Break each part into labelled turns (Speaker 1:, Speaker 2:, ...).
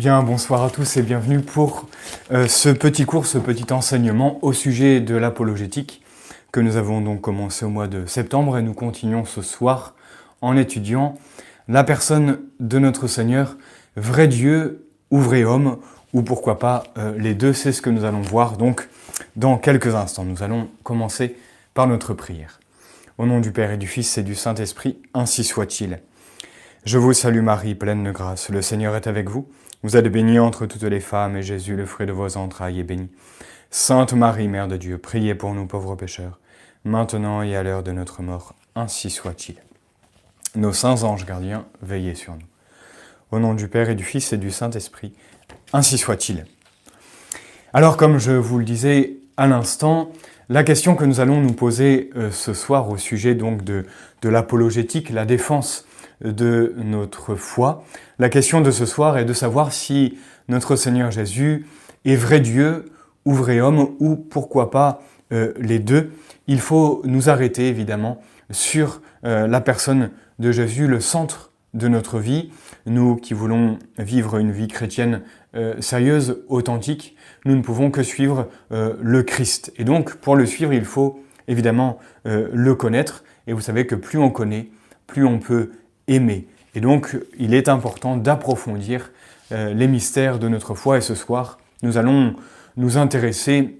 Speaker 1: Bien, bonsoir à tous et bienvenue pour euh, ce petit cours, ce petit enseignement au sujet de l'apologétique que nous avons donc commencé au mois de septembre et nous continuons ce soir en étudiant la personne de notre Seigneur, vrai Dieu ou vrai homme, ou pourquoi pas euh, les deux, c'est ce que nous allons voir donc dans quelques instants. Nous allons commencer par notre prière. Au nom du Père et du Fils et du Saint-Esprit, ainsi soit-il. Je vous salue Marie, pleine de grâce, le Seigneur est avec vous. Vous êtes bénie entre toutes les femmes, et Jésus, le fruit de vos entrailles, est béni. Sainte Marie, Mère de Dieu, priez pour nous pauvres pécheurs, maintenant et à l'heure de notre mort, ainsi soit-il. Nos saints anges gardiens, veillez sur nous. Au nom du Père et du Fils et du Saint-Esprit, ainsi soit-il. Alors, comme je vous le disais à l'instant, la question que nous allons nous poser euh, ce soir au sujet donc de, de l'apologétique, la défense de notre foi. La question de ce soir est de savoir si notre Seigneur Jésus est vrai Dieu ou vrai homme, ou pourquoi pas euh, les deux. Il faut nous arrêter évidemment sur euh, la personne de Jésus, le centre de notre vie. Nous qui voulons vivre une vie chrétienne euh, sérieuse, authentique, nous ne pouvons que suivre le Christ. Et donc, pour le suivre, il faut évidemment le connaître. Et vous savez que plus on connaît, plus on peut Et donc, il est important d'approfondir euh, les mystères de notre foi. Et ce soir, nous allons nous intéresser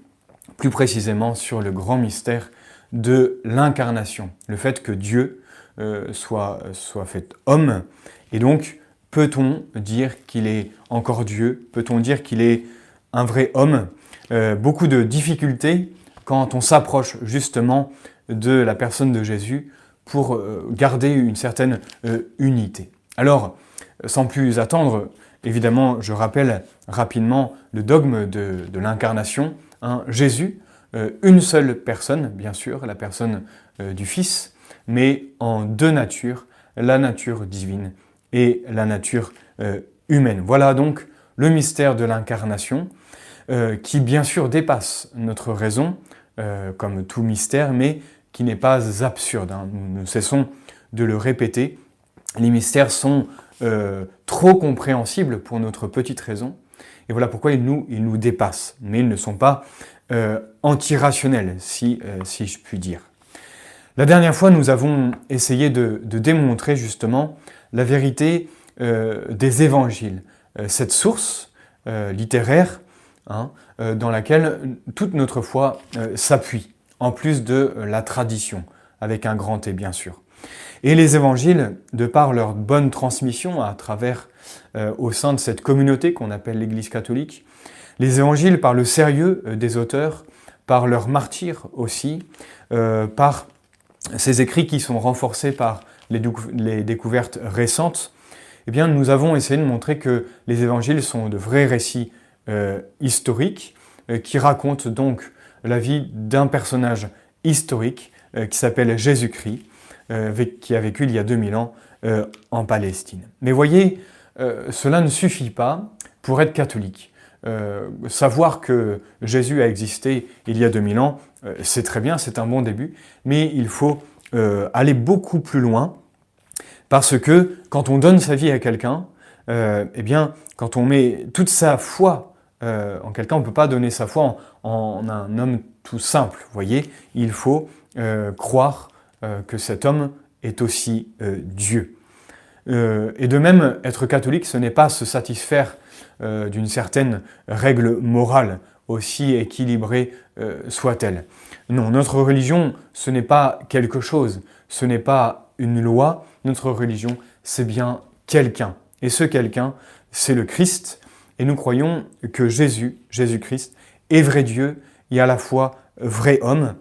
Speaker 1: plus précisément sur le grand mystère de l'incarnation. Le fait que Dieu euh, soit, soit fait homme. Et donc, peut-on dire qu'il est encore Dieu? Peut-on dire qu'il est un vrai homme? Euh, Beaucoup de difficultés quand on s'approche justement de la personne de Jésus pour euh, garder une certaine euh, unité. Alors, sans plus attendre, évidemment, je rappelle rapidement le dogme de, l'incarnation. Hein, Jésus, euh, une seule personne, bien sûr, la personne du Fils, mais en deux natures, la nature divine et la nature humaine. Voilà donc le mystère de l'incarnation, qui bien sûr dépasse notre raison, comme tout mystère, mais qui n'est pas absurde. Hein. Nous ne cessons de le répéter. Les mystères sont euh, trop compréhensibles pour notre petite raison. Et voilà pourquoi ils nous, ils nous dépassent. Mais ils ne sont pas euh, antirationnels, si, euh, si je puis dire. La dernière fois, nous avons essayé de, démontrer justement la vérité des évangiles, cette source littéraire hein, dans laquelle toute notre foi s'appuie en plus de euh, la tradition, avec un grand T bien sûr. Et les évangiles, de par leur bonne transmission à travers, euh, au sein de cette communauté qu'on appelle l'Église catholique, les évangiles par le sérieux euh, des auteurs, par leur martyr aussi, par ces écrits qui sont renforcés par les, les, découvertes récentes, eh bien, nous avons essayé de montrer que les évangiles sont de vrais récits historiques qui racontent donc la vie d'un personnage historique euh, qui s'appelle Jésus-Christ, euh, qui a vécu il y a 2000 ans euh, en Palestine. Mais voyez, cela ne suffit pas pour être catholique. savoir que Jésus a existé il y a 2000 ans, c'est très bien, c'est un bon début, mais il faut aller beaucoup plus loin, parce que quand on donne sa vie à quelqu'un, eh bien, quand on met toute sa foi euh, en quelqu'un, on ne peut pas donner sa foi en, un homme tout simple. Vous voyez, il faut euh, croire euh, que cet homme est aussi Dieu. et de même, être catholique, ce n'est pas se satisfaire d'une certaine règle morale, aussi équilibrée soit-elle. Non, notre religion, ce n'est pas quelque chose, ce n'est pas une loi, notre religion, c'est bien quelqu'un. Et ce quelqu'un, c'est le Christ, et nous croyons que Jésus, Jésus-Christ, est vrai Dieu et à la fois vrai homme.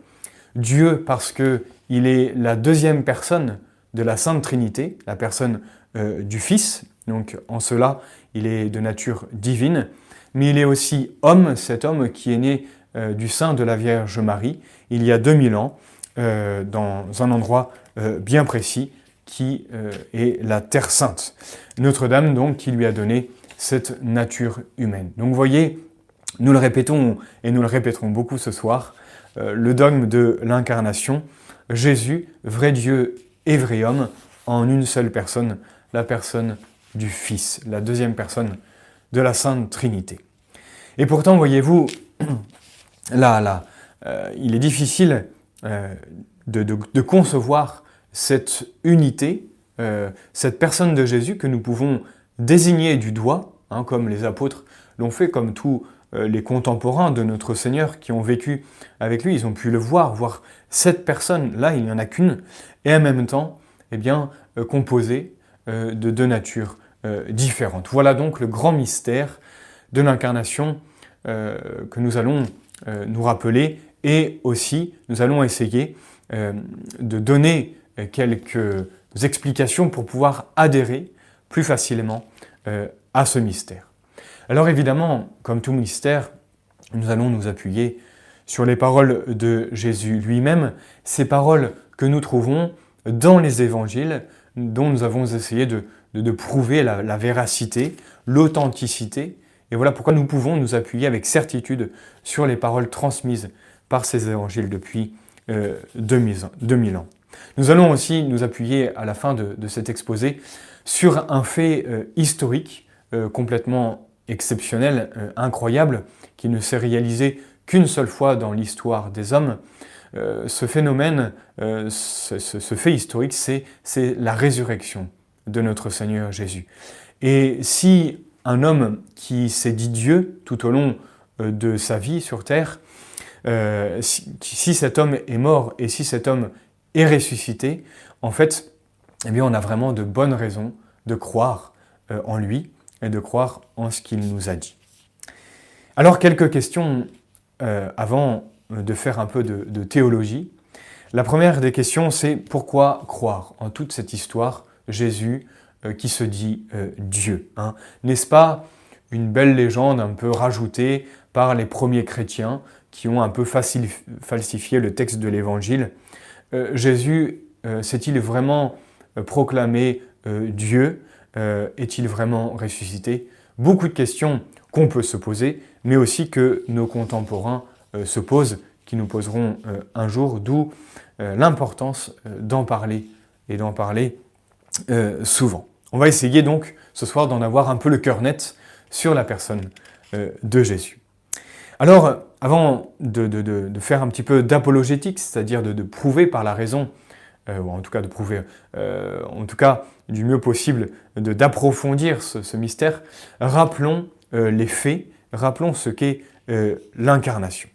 Speaker 1: Dieu parce qu'il est la deuxième personne de la Sainte Trinité, la personne euh, du Fils. Donc en cela, il est de nature divine. Mais il est aussi homme, cet homme qui est né euh, du sein de la Vierge Marie il y a 2000 ans, euh, dans un endroit bien précis qui est la Terre Sainte. Notre-Dame, donc, qui lui a donné cette nature humaine. Donc vous voyez, nous le répétons et nous le répéterons beaucoup ce soir, euh, le dogme de l'incarnation, Jésus, vrai Dieu et vrai homme, en une seule personne, la personne du Fils, la deuxième personne de la Sainte Trinité. Et pourtant, voyez-vous, là, là, euh, il est difficile euh, de, concevoir cette unité, cette personne de Jésus que nous pouvons désigner du doigt, hein, comme les apôtres l'ont fait, comme tous les contemporains de notre Seigneur qui ont vécu avec lui, ils ont pu le voir, voir cette personne, là, il n'y en a qu'une, et en même temps, eh bien, composée de deux natures différentes. Voilà donc le grand mystère de l'incarnation que nous allons nous rappeler et aussi, nous allons essayer euh, de donner euh, quelques explications pour pouvoir adhérer plus facilement euh, à ce mystère. Alors évidemment, comme tout mystère, nous allons nous appuyer sur les paroles de Jésus lui-même, ces paroles que nous trouvons dans les évangiles, dont nous avons essayé de, prouver la véracité, l'authenticité. Et voilà pourquoi nous pouvons nous appuyer avec certitude sur les paroles transmises par ces évangiles depuis 2000, euh, ans. Nous allons aussi nous appuyer à la fin de, cet exposé sur un fait euh, historique euh, complètement exceptionnel, incroyable, qui ne s'est réalisé qu'une seule fois dans l'histoire des hommes. ce phénomène, ce, fait historique, c'est la résurrection de notre Seigneur Jésus. Et si un homme qui s'est dit Dieu tout au long de sa vie sur terre euh, si, cet homme est mort et si cet homme est ressuscité, en fait, eh bien, on a vraiment de bonnes raisons de croire euh, en lui et de croire en ce qu'il nous a dit. Alors, quelques questions euh, avant de faire un peu de, théologie. La première des questions, c'est pourquoi croire en toute cette histoire Jésus qui se dit Dieu hein? N'est-ce pas une belle légende un peu rajoutée par les premiers chrétiens qui ont un peu falsifié le texte de l'Évangile? Euh, Jésus euh, s'est-il vraiment euh, proclamé Dieu Est-il vraiment ressuscité? Beaucoup de questions qu'on peut se poser, mais aussi que nos contemporains se posent, qui nous poseront un jour, d'où l'importance d'en parler et d'en parler souvent. On va essayer donc ce soir d'en avoir un peu le cœur net sur la personne de Jésus. Alors, avant de, faire un petit peu d'apologétique, c'est-à-dire de, prouver par la raison, euh, ou en tout cas de prouver, euh, en tout cas du mieux possible, d'approfondir ce, mystère, rappelons euh, les faits, rappelons ce qu'est l'incarnation.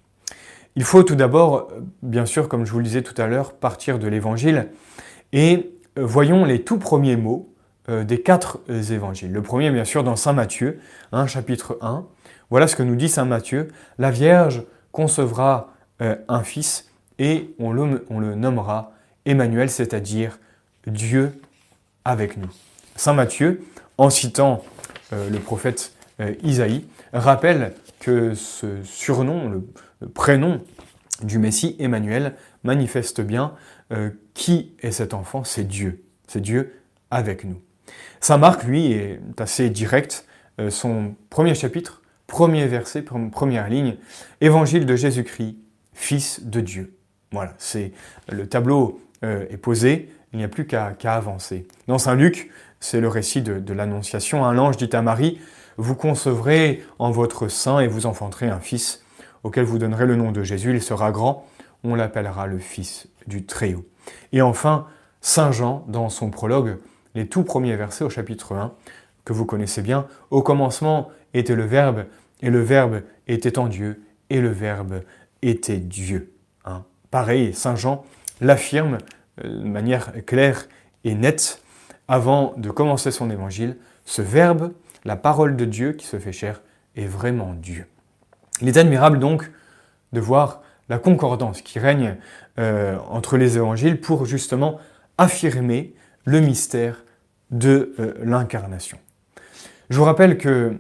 Speaker 1: Il faut tout d'abord, bien sûr, comme je vous le disais tout à l'heure, partir de l'évangile et voyons les tout premiers mots des quatre évangiles. Le premier, bien sûr, dans Saint Matthieu, hein, chapitre 1, voilà ce que nous dit Saint Matthieu. La Vierge concevra euh, un fils et on le, nommera Emmanuel, c'est-à-dire Dieu avec nous. Saint Matthieu, en citant euh, le prophète euh, Isaïe, rappelle que ce surnom, le, prénom du Messie, Emmanuel, manifeste bien qui est cet enfant, c'est Dieu. C'est Dieu avec nous. Saint Marc, lui, est assez direct. son premier chapitre Premier verset, première ligne, Évangile de Jésus-Christ, Fils de Dieu. Voilà, c'est le tableau euh, est posé, il n'y a plus qu'à avancer. Dans Saint Luc, c'est le récit de, l'Annonciation. Un ange dit à Marie, vous concevrez en votre sein et vous enfanterez un fils, auquel vous donnerez le nom de Jésus. Il sera grand, on l'appellera le Fils du Très-Haut. Et enfin, Saint Jean, dans son prologue, les tout premiers versets au chapitre 1, que vous connaissez bien, au commencement était le Verbe, et le Verbe était en Dieu, et le Verbe était Dieu. Hein. Pareil, Saint Jean l'affirme euh, de manière claire et nette avant de commencer son évangile. Ce Verbe, la parole de Dieu qui se fait chair, est vraiment Dieu. Il est admirable donc de voir la concordance qui règne euh, entre les évangiles pour justement affirmer le mystère de euh, l'incarnation. Je vous rappelle que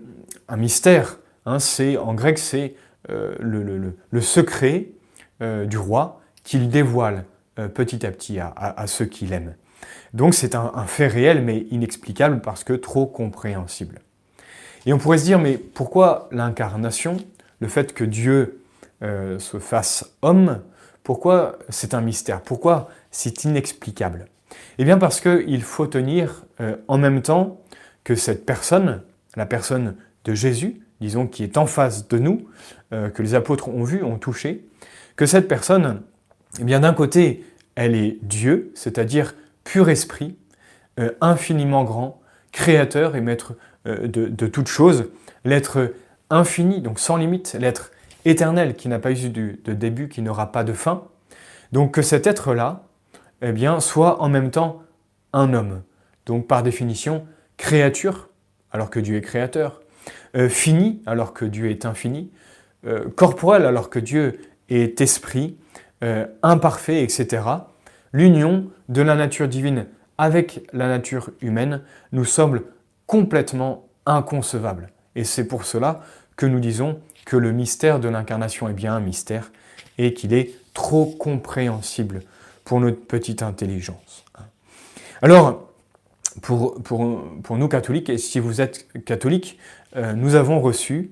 Speaker 1: un mystère, hein, c'est en grec, c'est le, secret du roi qu'il dévoile petit à petit à, ceux qu'il aime. Donc c'est un, fait réel mais inexplicable parce que trop compréhensible. Et on pourrait se dire, mais pourquoi l'incarnation, le fait que Dieu se fasse homme, pourquoi c'est un mystère? Pourquoi c'est inexplicable? Eh bien parce qu'il faut tenir en même temps que cette personne, la personne de Jésus, disons qui est en face de nous, que les apôtres ont vu, ont touché, que cette personne, eh d'un côté, elle est Dieu, c'est-à-dire pur esprit, infiniment grand, créateur et maître de, de toutes choses, l'être infini, donc sans limite, l'être éternel qui n'a pas eu de début, qui n'aura pas de fin. Donc que cet être-là, eh bien, soit en même temps un homme. Donc par définition, créature, alors que Dieu est créateur, euh, fini, alors que Dieu est infini, euh, corporel, alors que Dieu est esprit, euh, imparfait, etc. L'union de la nature divine avec la nature humaine nous semble complètement inconcevable. Et c'est pour cela que nous disons que le mystère de l'incarnation est bien un mystère et qu'il est trop compréhensible pour notre petite intelligence. Alors, pour, nous catholiques, et si vous êtes catholique, euh, nous avons reçu,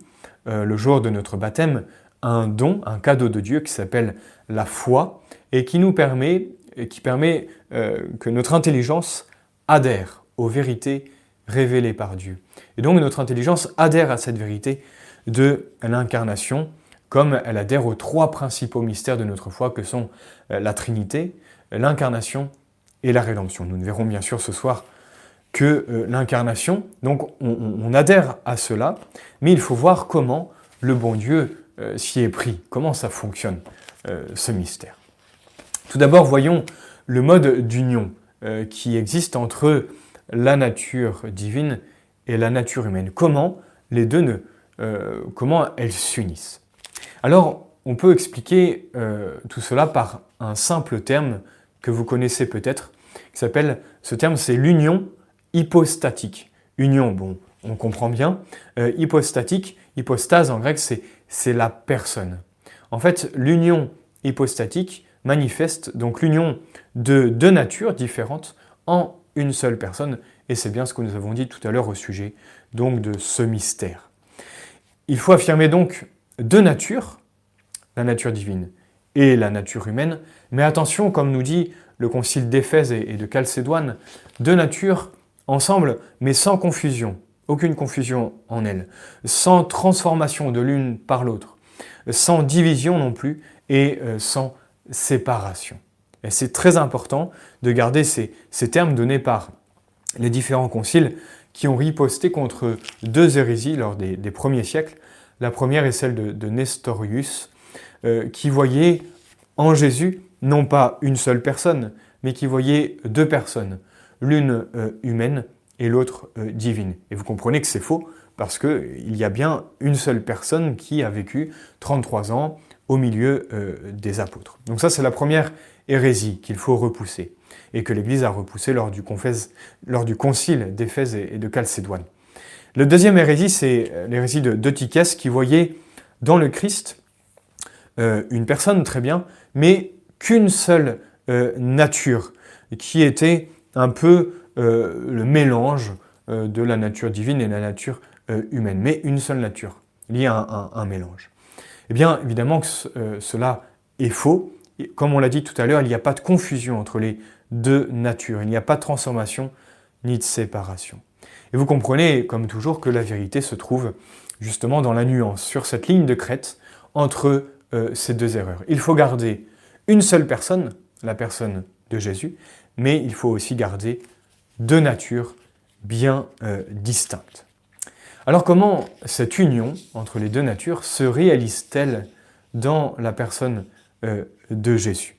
Speaker 1: euh, le jour de notre baptême, un don, un cadeau de Dieu qui s'appelle la foi et qui nous permet, euh, que notre intelligence adhère aux vérités révélées par Dieu. Et donc notre intelligence adhère à cette vérité de l'incarnation, comme elle adhère aux trois principaux mystères de notre foi que sont euh, la Trinité, l'incarnation et la rédemption. Nous ne verrons bien sûr ce soir que euh, l'incarnation, donc on, adhère à cela, mais il faut voir comment le bon Dieu euh, s'y est pris, comment ça fonctionne, ce mystère? Tout d'abord, voyons le mode d'union qui existe entre la nature divine et la nature humaine. Comment les deux ne, euh, comment elles s'unissent? Alors, on peut expliquer euh, tout cela par un simple terme que vous connaissez peut-être, qui s'appelle, ce terme c'est l'union hypostatique. Union, bon, on comprend bien. Euh, hypostatique, hypostase en grec, c'est la personne. En fait, l'union hypostatique manifeste donc l'union de deux natures différentes en une seule personne, et c'est bien ce que nous avons dit tout à l'heure au sujet donc de ce mystère. Il faut affirmer donc deux natures, la nature divine et la nature humaine, mais attention, comme nous dit le concile d'Éphèse et de Chalcédoine, deux natures ensemble, mais sans confusion, aucune confusion en elles, sans transformation de l'une par l'autre, sans division non plus, et euh, sans séparation. Et c'est très important de garder ces, termes donnés par les différents conciles qui ont riposté contre deux hérésies lors des, premiers siècles. La première est celle de, Nestorius, euh, qui voyait en Jésus non pas une seule personne, mais qui voyait deux personnes, l'une euh, humaine et l'autre euh, divine. Et vous comprenez que c'est faux, parce qu'il y a bien une seule personne qui a vécu 33 ans au milieu des apôtres. Donc ça, c'est la première hérésie qu'il faut repousser et que l'Église a repoussé lors du, lors du concile d'Éphèse et de Chalcédoine. Le deuxième hérésie, c'est euh, l'hérésie de Deutychès qui voyait dans le Christ euh, une personne très bien, mais qu'une seule euh, nature, qui était un peu le mélange de la nature divine et la nature humaine, mais une seule nature, liée à un, un mélange. Eh bien, évidemment que cela est faux. Comme on l'a dit tout à l'heure, il n'y a pas de confusion entre les de nature. Il n'y a pas de transformation ni de séparation. Et vous comprenez, comme toujours, que la vérité se trouve justement dans la nuance, sur cette ligne de crête entre euh, ces deux erreurs. Il faut garder une seule personne, la personne de Jésus, mais il faut aussi garder deux natures bien euh, distinctes. Alors comment cette union entre les deux natures se réalise-t-elle dans la personne euh, de Jésus?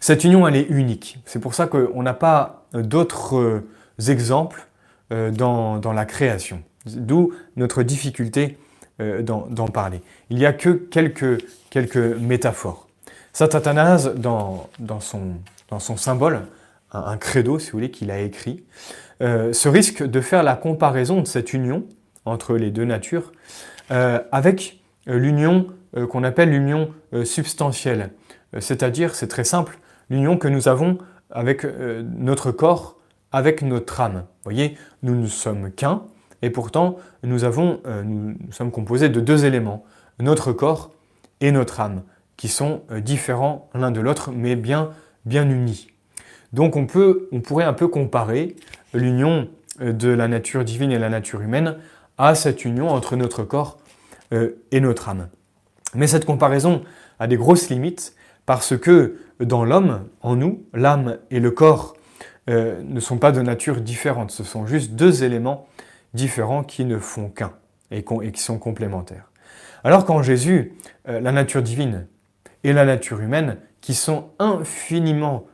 Speaker 1: Cette union, elle est unique. C'est pour ça qu'on n'a pas d'autres euh, exemples euh, dans, la création. D'où notre difficulté d'en parler. Il n'y a que quelques, quelques métaphores. Saint Athanase, dans, son, dans son symbole, un, credo, si vous voulez, qu'il a écrit, se risque de faire la comparaison de cette union entre les deux natures avec l'union qu'on appelle l'union substantielle. C'est-à-dire, c'est très simple, l'union que nous avons avec euh, notre corps, avec notre âme. Vous voyez, nous ne sommes qu'un, et pourtant nous, avons, euh, nous, sommes composés de deux éléments, notre corps et notre âme, qui sont euh, différents l'un de l'autre, mais bien, bien unis. Donc on, pourrait un peu comparer l'union de la nature divine et la nature humaine à cette union entre notre corps et notre âme. Mais cette comparaison a des grosses limites parce que dans l'homme, en nous, l'âme et le corps ne sont pas de nature différente, ce sont juste deux éléments différents qui ne font qu'un et, qui sont complémentaires. Alors qu'en Jésus, la nature divine et la nature humaine, qui sont infiniment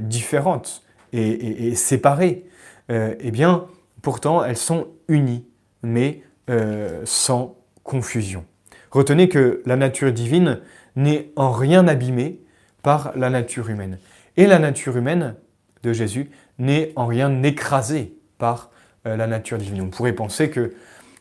Speaker 1: différentes, et, séparées, euh, eh bien, pourtant, elles sont unies, mais euh, sans confusion. Retenez que la nature divine n'est en rien abîmée par la nature humaine. Et la nature humaine de Jésus n'est en rien écrasée par euh, la nature divine. On pourrait penser que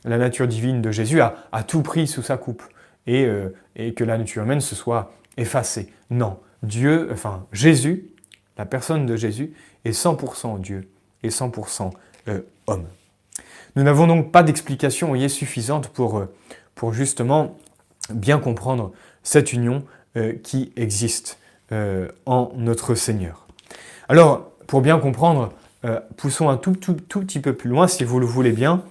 Speaker 1: la nature divine de Jésus a, tout pris sous sa coupe et, et, que la nature humaine se soit effacée. Non, Dieu, enfin Jésus, la personne de Jésus, est 100% Dieu et 100% euh, homme. Nous n'avons donc pas d'explication suffisante pour, euh, pour justement bien comprendre cette union euh, qui existe en notre Seigneur. Alors, pour bien comprendre, poussons un tout, tout, tout, petit peu plus loin, si vous le voulez bien,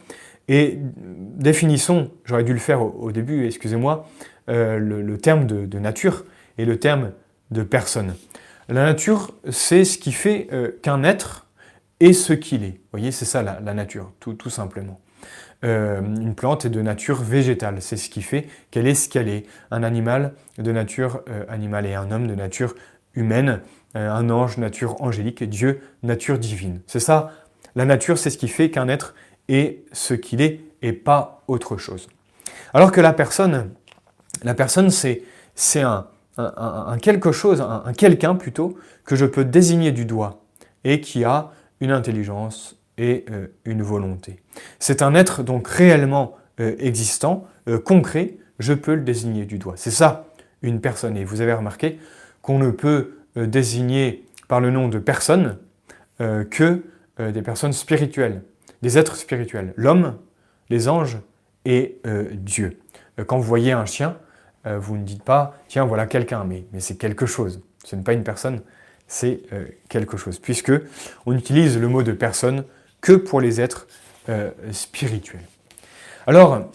Speaker 1: et définissons, j'aurais dû le faire au, début, excusez-moi, le, terme de, nature et le terme de personne. La nature, c'est ce qui fait euh, qu'un être est ce qu'il est. Vous voyez, c'est ça la, nature, tout, simplement. Euh, une plante est de nature végétale, c'est ce qui fait qu'elle est ce qu'elle est. Un animal de nature euh, animale et un homme de nature humaine, un ange nature angélique, Dieu nature divine. C'est ça, la nature, c'est ce qui fait qu'un être est ce qu'il est et pas autre chose. Alors que la personne, la personne, c'est un, un, quelque chose, un, quelqu'un plutôt, que je peux désigner du doigt et qui a une intelligence et euh, une volonté. C'est un être donc réellement euh, existant, euh, concret, je peux le désigner du doigt. C'est ça une personne. Et vous avez remarqué qu'on ne peut désigner par le nom de personne que des personnes spirituelles, des êtres spirituels, l'homme, les anges et Dieu. Quand vous voyez un chien, euh, vous ne dites pas, tiens, voilà quelqu'un, mais, c'est quelque chose. Ce n'est pas une personne, c'est euh, quelque chose. Puisque on utilise le mot de personne que pour les êtres euh, spirituels. Alors,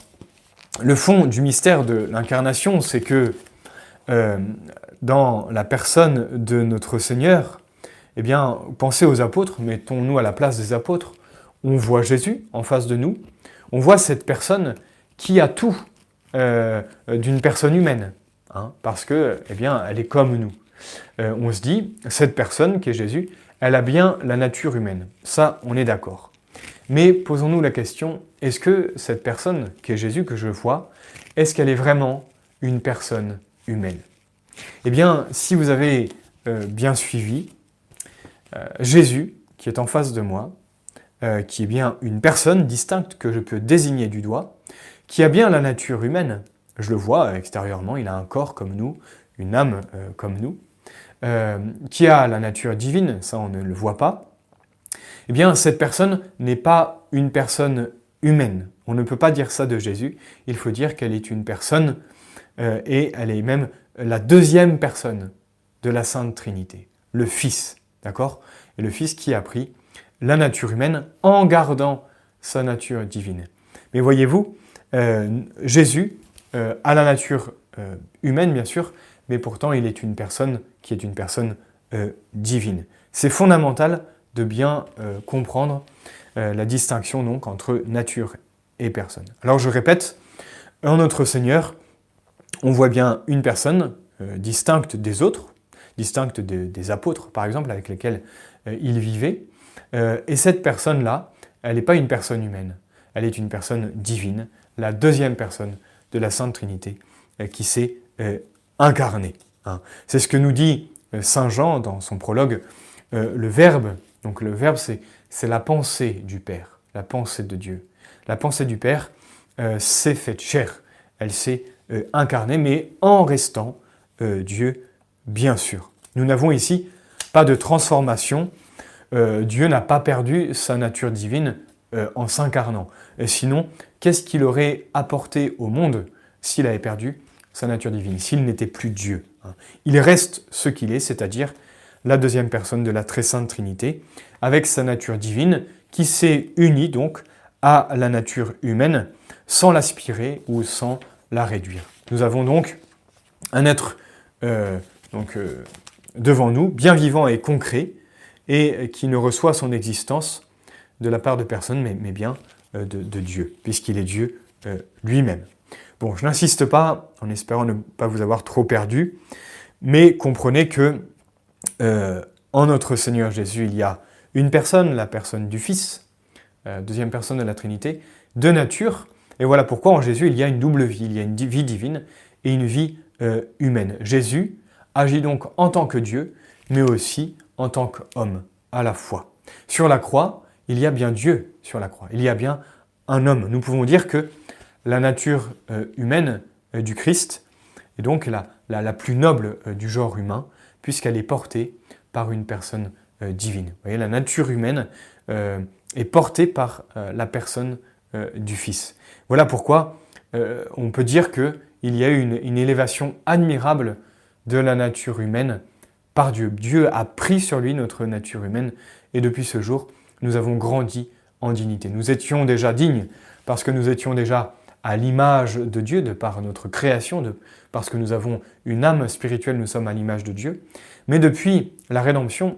Speaker 1: le fond du mystère de l'incarnation, c'est que dans la personne de notre Seigneur, eh bien, pensez aux apôtres, mettons-nous à la place des apôtres, on voit Jésus en face de nous, on voit cette personne qui a tout euh, d'une personne humaine, hein, parce que, eh elle est comme nous. Euh, on se dit, cette personne qui est Jésus, elle a bien la nature humaine. Ça, on est d'accord. Mais posons-nous la question, est-ce que cette personne qui est Jésus que je vois, est-ce qu'elle est vraiment une personne humaine? Eh bien, si vous avez euh, bien suivi, Jésus, qui est en face de moi, qui est bien une personne distincte que je peux désigner du doigt, qui a bien la nature humaine. Je le vois extérieurement, il a un corps comme nous, une âme euh, comme nous, euh, qui a la nature divine, ça on ne le voit pas. Eh bien, cette personne n'est pas une personne humaine. On ne peut pas dire ça de Jésus. Il faut dire qu'elle est une personne euh, et elle est même la deuxième personne de la Sainte Trinité, le Fils, d'accord? Et le Fils qui a pris la nature humaine en gardant sa nature divine. Mais voyez-vous, euh, Jésus euh, a la nature euh, humaine, bien sûr, mais pourtant il est une personne qui est une personne divine. C'est fondamental de bien comprendre la distinction donc entre nature et personne. Alors je répète, en notre Seigneur, on voit bien une personne distincte des autres, distincte des apôtres par exemple avec lesquels il vivait, et cette personne-là, elle n'est pas une personne humaine, elle est une personne divine, la deuxième personne de la Sainte Trinité euh, qui s'est euh, incarnée. Hein. C'est ce que nous dit euh, Saint Jean dans son prologue, le Verbe. Donc le Verbe, c'est la pensée du Père, la pensée de Dieu. La pensée du Père s'est faite chair, elle s'est incarnée, mais en restant Dieu, bien sûr. Nous n'avons ici pas de transformation. Dieu n'a pas perdu sa nature divine en s'incarnant. Sinon, qu'est-ce qu'il aurait apporté au monde s'il avait perdu sa nature divine, s'il n'était plus Dieu hein Il reste ce qu'il est, c'est-à-dire la deuxième personne de la très sainte Trinité, avec sa nature divine qui s'est unie donc à la nature humaine sans l'aspirer ou sans la réduire. Nous avons donc un être donc, devant nous, bien vivant et concret, et qui ne reçoit son existence de la part de personne, mais, bien de, Dieu, puisqu'il est Dieu lui-même. Bon, je n'insiste pas, en espérant ne pas vous avoir trop perdu, mais comprenez que en notre Seigneur Jésus, il y a une personne, la personne du Fils, euh, deuxième personne de la Trinité, de nature. Et voilà pourquoi en Jésus, il y a une double vie. Il y a une vie divine et une vie euh, humaine. Jésus agit donc en tant que Dieu, mais aussi en tant qu'homme, à la fois. Sur la croix, il y a bien Dieu sur la croix. Il y a bien un homme. Nous pouvons dire que la nature euh, humaine du Christ est donc la, plus noble du genre humain, puisqu'elle est portée par une personne euh, divine. La nature humaine euh, est portée par euh, la personne du Fils. Voilà pourquoi on peut dire qu'il y a eu une, élévation admirable de la nature humaine par Dieu. Dieu a pris sur lui notre nature humaine et depuis ce jour, nous avons grandi en dignité. Nous étions déjà dignes parce que nous étions déjà à l'image de Dieu, de par notre création, de, parce que nous avons une âme spirituelle, nous sommes à l'image de Dieu. Mais depuis la rédemption,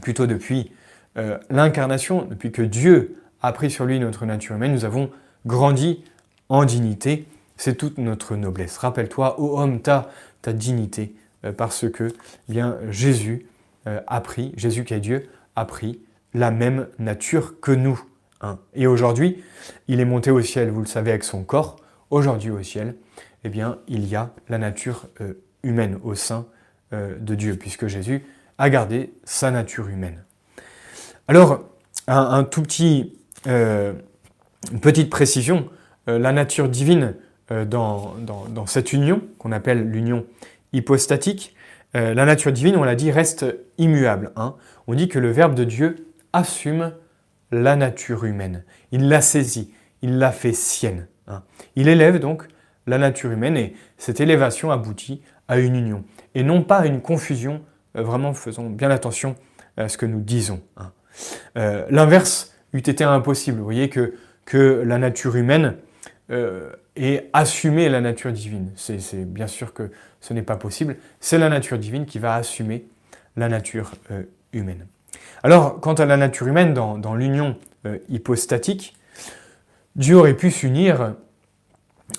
Speaker 1: plutôt depuis euh, l'incarnation, depuis que Dieu a pris sur lui notre nature humaine, nous avons grandi en dignité. C'est toute notre noblesse. Rappelle-toi, ô homme, ta, ta dignité, euh, parce que eh bien Jésus euh, a pris, Jésus qui est Dieu, a pris la même nature que nous. Hein. Et aujourd'hui, il est monté au ciel, vous le savez, avec son corps. Aujourd'hui au ciel, eh bien, il y a la nature humaine au sein de Dieu, puisque Jésus a gardé sa nature humaine. Alors, un, tout petit, euh, une petite précision, euh, la nature divine euh, dans, dans, cette union, qu'on appelle l'union hypostatique, la nature divine, on l'a dit, reste immuable. Hein. On dit que le Verbe de Dieu assume la nature humaine. Il la saisit, il la fait sienne. Hein. Il élève donc la nature humaine et cette élévation aboutit à une union et non pas à une confusion euh, vraiment faisons bien attention à ce que nous disons. Hein. Euh, l'inverse eût été impossible. Vous voyez que, que la nature humaine euh, assumé la nature divine. C'est bien sûr que ce n'est pas possible. C'est la nature divine qui va assumer la nature humaine. Alors, quant à la nature humaine, dans, l'union hypostatique, Dieu aurait pu s'unir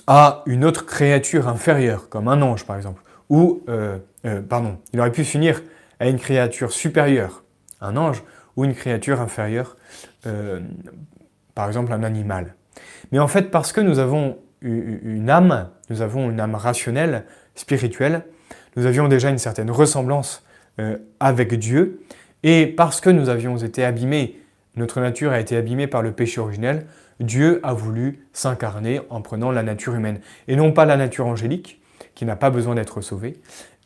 Speaker 1: à une autre créature inférieure, comme un ange par exemple, ou, euh, euh, pardon, il aurait pu s'unir à une créature supérieure, un ange, ou une créature inférieure, euh, par exemple un animal. Mais en fait, parce que nous avons une âme, nous avons une âme rationnelle, spirituelle, nous avions déjà une certaine ressemblance avec Dieu, et parce que nous avions été abîmés, notre nature a été abîmée par le péché originel, Dieu a voulu s'incarner en prenant la nature humaine, et non pas la nature angélique, qui n'a pas besoin d'être sauvé,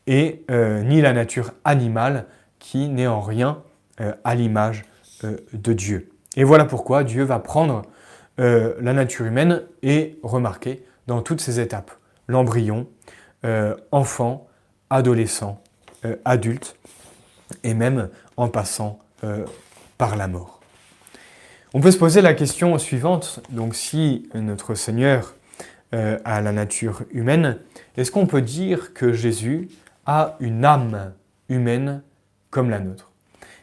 Speaker 1: et euh, ni la nature animale qui n'est en rien euh, à l'image euh, de Dieu. Et voilà pourquoi Dieu va prendre la nature humaine et remarquer dans toutes ses étapes, l'embryon, enfant, adolescent, adulte, et même en passant par la mort. On peut se poser la question suivante, donc si notre Seigneur a la nature humaine, est-ce qu'on peut dire que Jésus a une âme humaine comme la nôtre?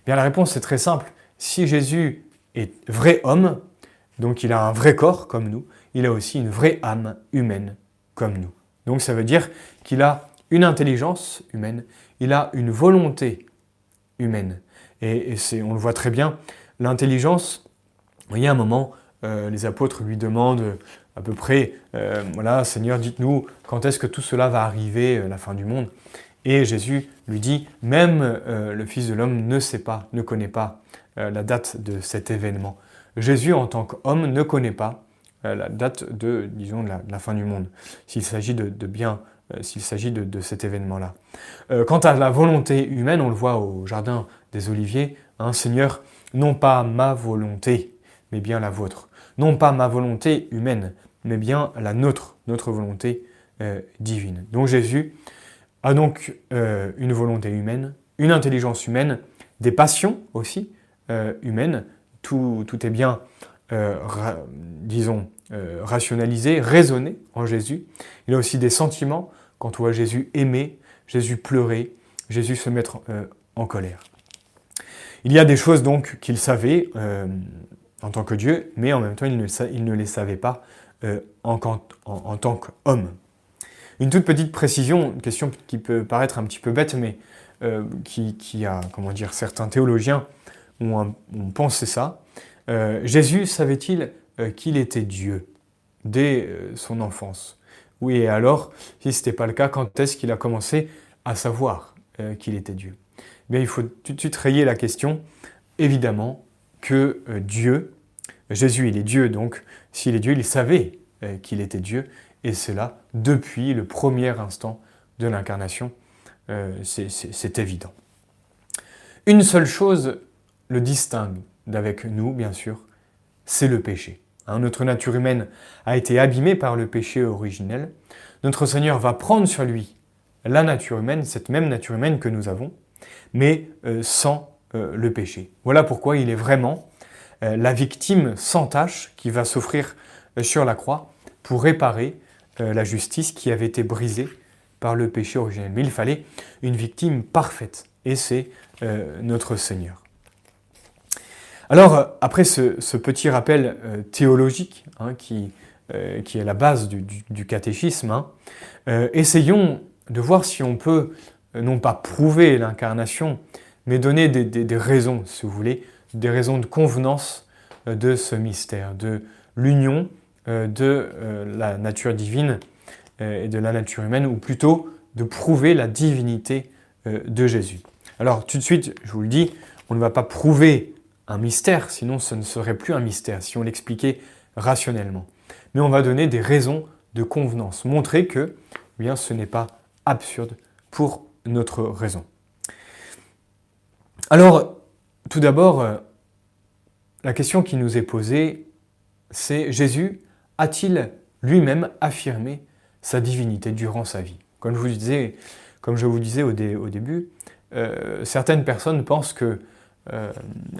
Speaker 1: Bien la réponse est très simple. Si Jésus est vrai homme, donc il a un vrai corps comme nous, il a aussi une vraie âme humaine comme nous. Donc ça veut dire qu'il a une intelligence humaine, il a une volonté humaine. Et, on le voit très bien, l'intelligence, il y a un moment, euh, les apôtres lui demandent à peu près, euh, voilà, Seigneur, dites-nous quand est-ce que tout cela va arriver, euh, la fin du monde? Et Jésus lui dit, même euh, le Fils de l'homme ne sait pas, ne connaît pas la date de cet événement. Jésus, en tant qu'homme, ne connaît pas la date de, disons, la, fin du monde, s'il s'agit de, bien, s'il s'agit de, cet événement-là. quant à la volonté humaine, on le voit au Jardin des Oliviers, hein, Seigneur, non pas ma volonté, mais bien la vôtre. Non pas ma volonté humaine, mais bien la nôtre, notre volonté euh, divine. Donc Jésus a donc euh, une volonté humaine, une intelligence humaine, des passions aussi euh, humaines. Tout, tout, est bien, disons, rationaliser, raisonner en Jésus. Il a aussi des sentiments quand on voit Jésus aimer, Jésus pleurer, Jésus se mettre en colère. Il y a des choses donc qu'il savait en tant que Dieu, mais en même temps il ne, les savait pas en, en, tant qu'homme. Une toute petite précision, une question qui peut paraître un petit peu bête, mais qui, a, comment dire, certains théologiens ont, pensé ça. Euh, Jésus savait-il euh, qu'il était Dieu dès euh, son enfance? Oui, et alors, si ce n'était pas le cas, quand est-ce qu'il a commencé à savoir qu'il était Dieu? Il faut tout de suite rayer la question, évidemment, que Dieu, Jésus, il est Dieu, donc s'il est Dieu, il savait qu'il était Dieu, et cela depuis le premier instant de l'incarnation. C'est évident. Une seule chose le distingue d'avec nous, bien sûr, c'est le péché. Notre nature humaine a été abîmée par le péché originel. Notre Seigneur va prendre sur lui la nature humaine, cette même nature humaine que nous avons, mais euh, sans euh, le péché. Voilà pourquoi il est vraiment euh, la victime sans tâche qui va s'offrir sur la croix pour réparer la justice qui avait été brisée par le péché originel. Mais il fallait une victime parfaite, et c'est notre Seigneur. Alors, après ce, petit rappel euh, théologique, hein, euh, qui, est la base du, catéchisme, hein, euh, essayons de voir si on peut, non pas prouver l'incarnation, mais donner des, raisons, si vous voulez, des raisons de convenance de ce mystère, de l'union de la nature divine et de la nature humaine, ou plutôt de prouver la divinité de Jésus. Alors, tout de suite, je vous le dis, on ne va pas prouver un mystère, sinon ce ne serait plus un mystère si on l'expliquait rationnellement. Mais on va donner des raisons de convenance, montrer que eh bien, ce n'est pas absurde pour notre raison. Alors, tout d'abord, euh, la question qui nous est posée, c'est Jésus a-t-il lui-même affirmé sa divinité durant sa vie? Comme je vous disais, comme je vous disais au, début, euh, certaines personnes pensent que euh,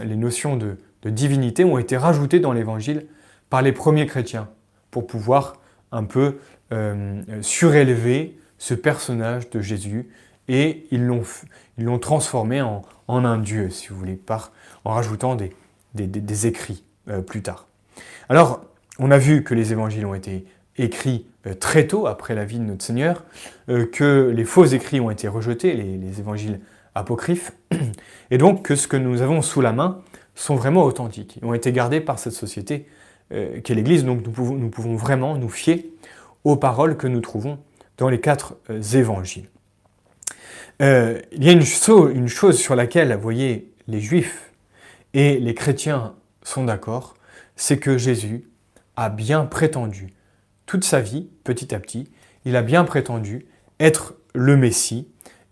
Speaker 1: les notions de, divinité ont été rajoutées dans l'Évangile par les premiers chrétiens pour pouvoir un peu euh, surélever ce personnage de Jésus et ils l'ont transformé en, un Dieu, si vous voulez, en rajoutant des, écrits euh, plus tard. Alors, on a vu que les évangiles ont été écrits très tôt après la vie de notre Seigneur, que les faux écrits ont été rejetés, les évangiles apocryphes, et donc que ce que nous avons sous la main sont vraiment authentiques, ont été gardés par cette société euh, qu'est l'Église, donc nous pouvons, vraiment nous fier aux paroles que nous trouvons dans les quatre euh, évangiles. Euh, il y a une, une, chose sur laquelle, vous voyez, les juifs et les chrétiens sont d'accord, c'est que Jésus a bien prétendu, toute sa vie, petit à petit, il a bien prétendu être le Messie,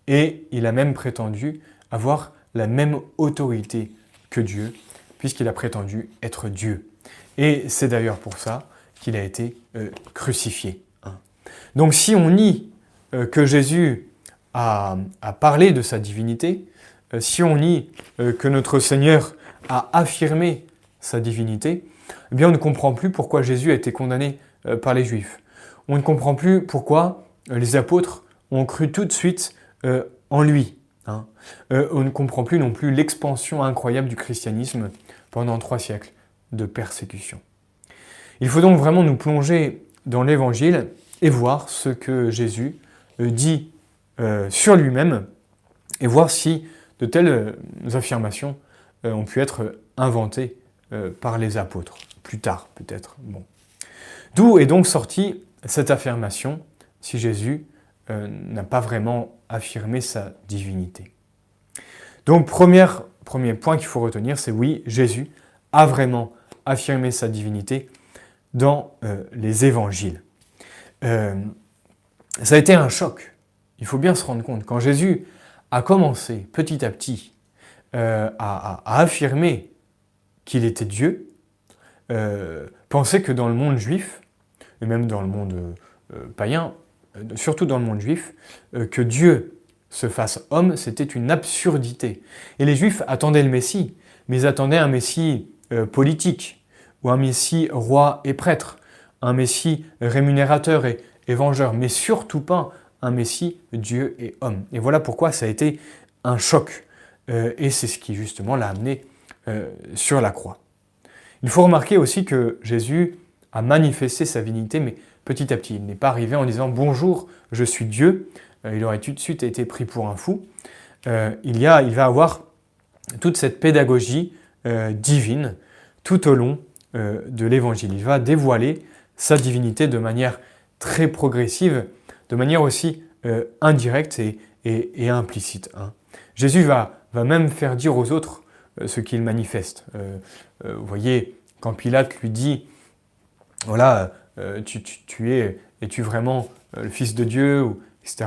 Speaker 1: et il a même prétendu avoir la même autorité que Dieu, puisqu'il a prétendu être Dieu. Et c'est d'ailleurs pour ça qu'il a été euh, crucifié. Hein. Donc si on nie euh, que Jésus a, parlé de sa divinité, euh, si on nie que notre Seigneur a affirmé sa divinité, eh bien on ne comprend plus pourquoi Jésus a été condamné par les Juifs. On ne comprend plus pourquoi les apôtres ont cru tout de suite euh, en lui. Hein. Euh, on ne comprend plus non plus l'expansion incroyable du christianisme pendant trois siècles de persécution. Il faut donc vraiment nous plonger dans l'Évangile et voir ce que Jésus euh, dit sur lui-même et voir si de telles affirmations ont pu être inventées par les apôtres, plus tard peut-être. Bon. D'où est donc sortie cette affirmation si Jésus euh, n'a pas vraiment affirmé sa divinité. Donc premier, point qu'il faut retenir, c'est oui, Jésus a vraiment affirmé sa divinité dans euh, les évangiles. Euh, ça a été un choc. Il faut bien se rendre compte. Quand Jésus a commencé petit à petit à, affirmer qu'il était Dieu, pensez que dans le monde juif, et même dans le monde païen, euh, surtout dans le monde juif, euh, que Dieu se fasse homme, c'était une absurdité. Et les juifs attendaient le Messie, mais ils attendaient un Messie euh, politique, ou un Messie roi et prêtre, un Messie rémunérateur et, vengeur, mais surtout pas un Messie Dieu et homme. Et voilà pourquoi ça a été un choc. Euh, et c'est ce qui justement l'a amené euh, sur la croix. Il faut remarquer aussi que Jésus a manifesté sa divinité, mais petit à petit. Il n'est pas arrivé en disant Bonjour, je suis Dieu. Euh, il aurait tout de suite été pris pour un fou. il, y a, il va avoir toute cette pédagogie divine tout au long de l'évangile. Il va dévoiler sa divinité de manière très progressive, de manière aussi indirecte et, implicite. Hein. Jésus va, va même faire dire aux autres euh, ce qu'il manifeste. Euh, euh, vous voyez, quand Pilate lui dit, voilà, tu, es, es-tu vraiment le Fils de Dieu, etc.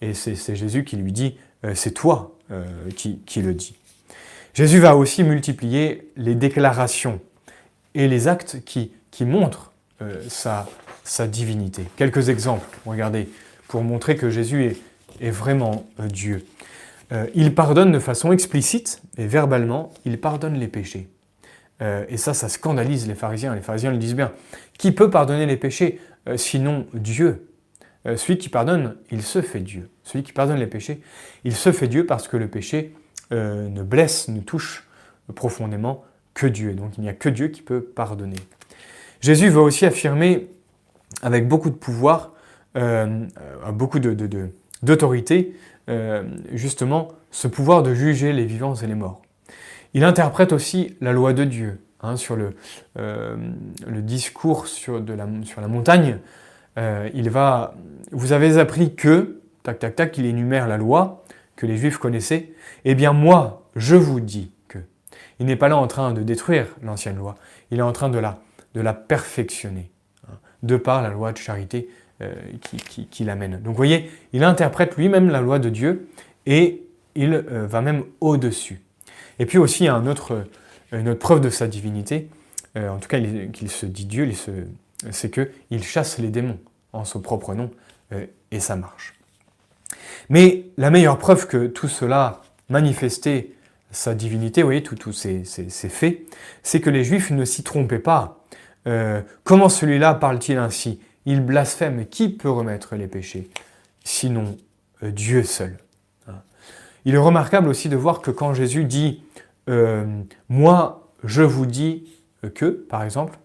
Speaker 1: Et, c'est, Jésus qui lui dit, c'est toi qui, le dis. Jésus va aussi multiplier les déclarations et les actes qui, qui montrent sa, divinité. Quelques exemples, regardez, pour montrer que Jésus est, vraiment Dieu. Euh, il pardonne de façon explicite et verbalement, il pardonne les péchés. Euh, et ça, ça scandalise les pharisiens. Les pharisiens le disent bien. Qui peut pardonner les péchés euh, sinon Dieu? Celui qui pardonne, il se fait Dieu. Celui qui pardonne les péchés, il se fait Dieu parce que le péché ne blesse, ne touche profondément que Dieu. Donc il n'y a que Dieu qui peut pardonner. Jésus va aussi affirmer avec beaucoup de pouvoir, beaucoup d'autorité, euh, justement ce pouvoir de juger les vivants et les morts. Il interprète aussi la loi de Dieu. Hein, sur le, euh, le, discours sur, la, montagne, euh, il va, vous avez appris que, tac tac tac, il énumère la loi que les Juifs connaissaient. Eh bien moi, je vous dis que. Il n'est pas là en train de détruire l'ancienne loi, il est en train de la, perfectionner, hein, de par la loi de charité euh, qui, l'amène. Donc vous voyez, il interprète lui-même la loi de Dieu et il va même au-dessus. Et puis aussi, il y a un autre, euh, une autre preuve de sa divinité, en tout cas qu'il se dit Dieu, c'est qu'il chasse les démons en son propre nom, et ça marche. Mais la meilleure preuve que tout cela manifestait sa divinité, vous voyez, tous ces, faits, c'est que les Juifs ne s'y trompaient pas. comment celui-là parle-t-il ainsi? Il blasphème. Qui peut remettre les péchés Sinon euh, Dieu seul? Hein? Il est remarquable aussi de voir que quand Jésus dit euh, Moi, je vous dis que, par exemple,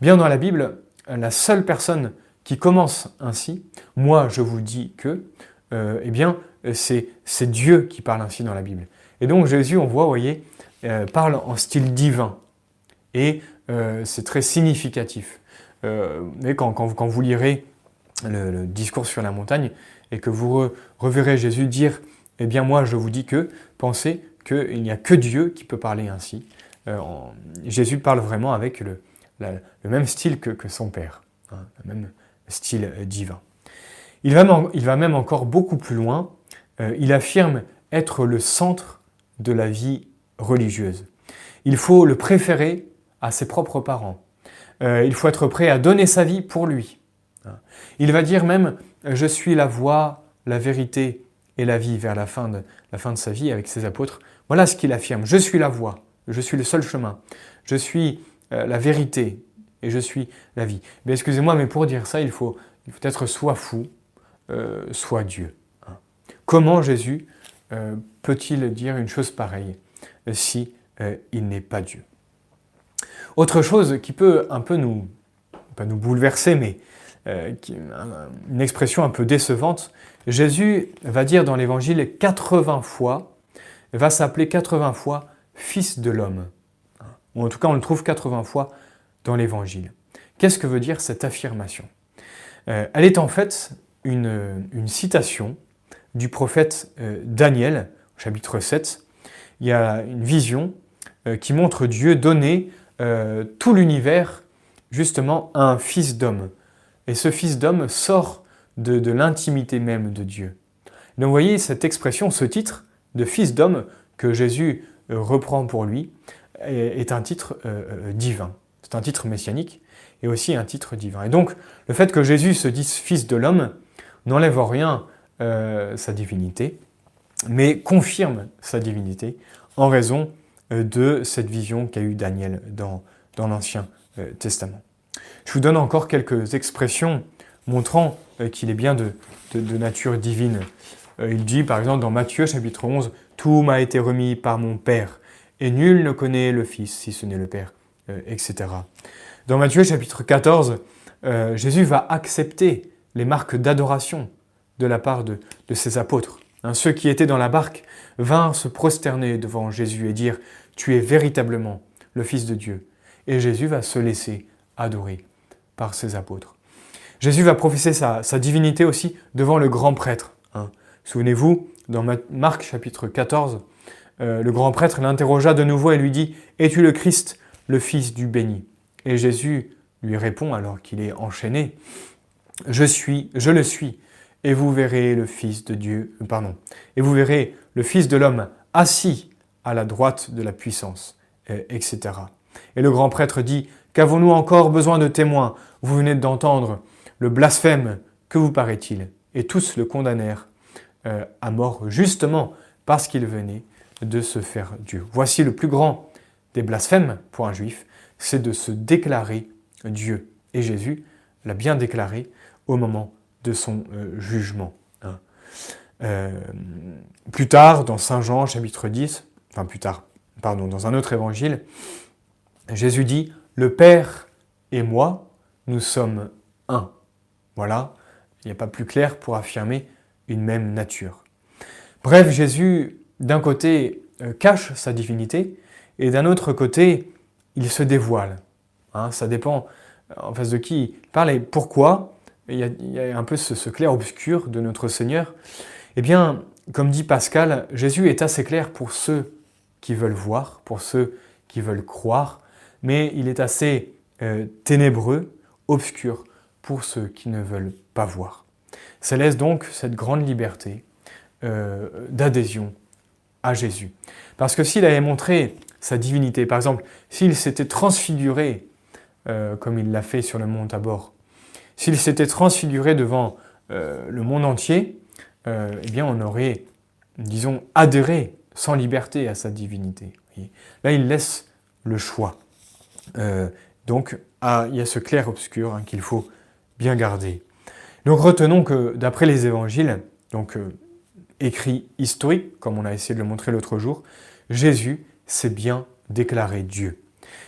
Speaker 1: bien dans la Bible, la seule personne qui commence ainsi, Moi, je vous dis que, euh, eh bien, c'est, Dieu qui parle ainsi dans la Bible. Et donc Jésus, on voit, vous voyez, parle en style divin. Et c'est très significatif. Euh, quand, quand, vous lirez le, discours sur la montagne et que vous reverrez Jésus dire Eh bien, moi, je vous dis que, pensez qu'il n'y a que Dieu qui peut parler ainsi. Euh, Jésus parle vraiment avec le, même style que, son Père, hein, le même style divin. Il va, il va, même encore beaucoup plus loin. Euh, il affirme être le centre de la vie religieuse. Il faut le préférer à ses propres parents, euh, il faut être prêt à donner sa vie pour lui. Il va dire même, je suis la voie, la vérité et la vie vers la fin de, la fin de sa vie avec ses apôtres. Voilà ce qu'il affirme. Je suis la voie, je suis le seul chemin, je suis euh, la vérité et je suis la vie. Mais excusez-moi, mais pour dire ça, il faut, être soit fou, euh, soit Dieu. Hein. Comment Jésus peut-il dire une chose pareille si il n'est pas Dieu? Autre chose qui peut un peu nous, pas nous bouleverser, mais euh, une expression un peu décevante, Jésus va dire dans l'Évangile 80 fois, va s'appeler 80 fois Fils de l'homme. Ou en tout cas, on le trouve 80 fois dans l'Évangile. Qu'est-ce que veut dire cette affirmation? Euh, Elle est en fait une, citation du prophète euh, Daniel, chapitre 7. Il y a une vision qui montre Dieu donner euh, tout l'univers justement un fils d'homme. Et ce fils d'homme sort de, l'intimité même de Dieu. Donc vous voyez, cette expression, ce titre de fils d'homme que Jésus euh, reprend pour lui, est, un titre euh, divin. C'est un titre messianique et aussi un titre divin. Et donc, le fait que Jésus se dise fils de l'homme n'enlève en rien sa divinité, mais confirme sa divinité en raison euh, de cette vision qu'a eu Daniel dans, dans l'Ancien euh, Testament. Je vous donne encore quelques expressions montrant euh, qu'il est bien de, nature divine. Euh, il dit par exemple dans Matthieu chapitre 11, Tout m'a été remis par mon Père, et nul ne connaît le Fils si ce n'est le Père, euh, etc. Dans Matthieu chapitre 14, Jésus va accepter les marques d'adoration de la part de, ses apôtres. Ceux qui étaient dans la barque vinrent se prosterner devant Jésus et dire, Tu es véritablement le Fils de Dieu. Et Jésus va se laisser adorer par ses apôtres. Jésus va professer sa, divinité aussi devant le grand prêtre. Souvenez-vous, dans Marc chapitre 14, euh, le grand prêtre l'interrogea de nouveau et lui dit Es-tu le Christ, le Fils du béni? Et Jésus lui répond alors qu'il est enchaîné Je suis, je le suis, et vous verrez le Fils de Dieu, euh, pardon, et vous verrez le Fils de l'homme assis à la droite de la puissance, euh, etc. Et le grand prêtre dit Qu'avons-nous encore besoin de témoins? Vous venez d'entendre le blasphème, que vous paraît-il? Et tous le condamnèrent euh, à mort justement parce qu'il venait de se faire Dieu. Voici le plus grand des blasphèmes pour un juif, c'est de se déclarer Dieu. Et Jésus l'a bien déclaré au moment de son euh, jugement. Hein. Euh, plus tard, dans Saint Jean chapitre 10, enfin plus tard, pardon, dans un autre évangile, Jésus dit, Le Père et moi, nous sommes un. Voilà, il n'y a pas plus clair pour affirmer même nature. Bref, Jésus, d'un côté, euh, cache sa divinité, et d'un autre côté, il se dévoile. Hein, ça dépend euh, en face de qui il parle et pourquoi. Il y a, un peu ce, clair-obscur de notre Seigneur. Eh bien, comme dit Pascal, Jésus est assez clair pour ceux qui veulent voir, pour ceux qui veulent croire, mais il est assez euh, ténébreux, obscur pour ceux qui ne veulent pas voir. Ça laisse donc cette grande liberté euh, d'adhésion à Jésus. Parce que s'il avait montré sa divinité, par exemple, s'il s'était transfiguré, euh, comme il l'a fait sur le mont Tabor, s'il s'était transfiguré devant euh, le monde entier, eh bien on aurait, disons, adhéré sans liberté à sa divinité. Là, il laisse le choix. donc, ah, il y a ce clair-obscur hein, qu'il faut bien gardé. Donc retenons que d'après les évangiles, donc euh, écrit historique, comme on a essayé de le montrer l'autre jour, Jésus s'est bien déclaré Dieu.